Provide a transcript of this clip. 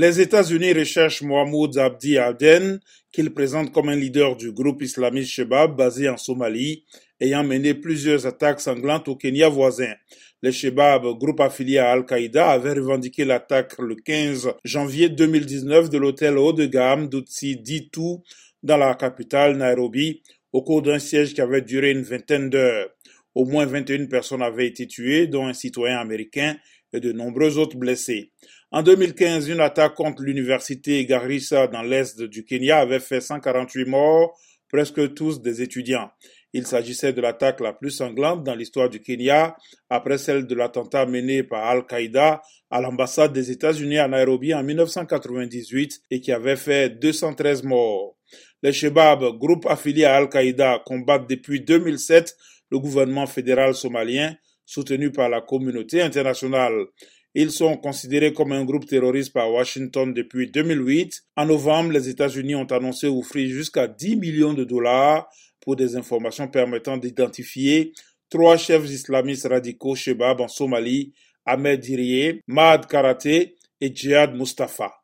Les États-Unis recherchent Mohamed Abdi Aden, qu'ils présentent comme un leader du groupe islamiste Shebab basé en Somalie, ayant mené plusieurs attaques sanglantes au Kenya voisin. Les Shebab, groupe affilié à Al-Qaïda, avaient revendiqué l'attaque le 15 janvier 2019 de l'hôtel haut de gamme d'Utsi Ditu dans la capitale Nairobi au cours d'un siège qui avait duré une vingtaine d'heures. Au moins 21 personnes avaient été tuées, dont un citoyen américain et de nombreux autres blessés. En 2015, une attaque contre l'université Garissa dans l'est du Kenya avait fait 148 morts, presque tous des étudiants. Il s'agissait de l'attaque la plus sanglante dans l'histoire du Kenya, après celle de l'attentat mené par Al-Qaïda à l'ambassade des États-Unis à Nairobi en 1998 et qui avait fait 213 morts. Les Shebab, groupe affilié à Al-Qaïda, combattent depuis 2007 le gouvernement fédéral somalien, soutenu par la communauté internationale. Ils sont considérés comme un groupe terroriste par Washington depuis 2008. En novembre, les États-Unis ont annoncé offrir jusqu'à 10 millions de dollars pour des informations permettant d'identifier trois chefs islamistes radicaux Shebab en Somalie, Ahmed Diriye, Mahad Karate et Djihad Mustafa.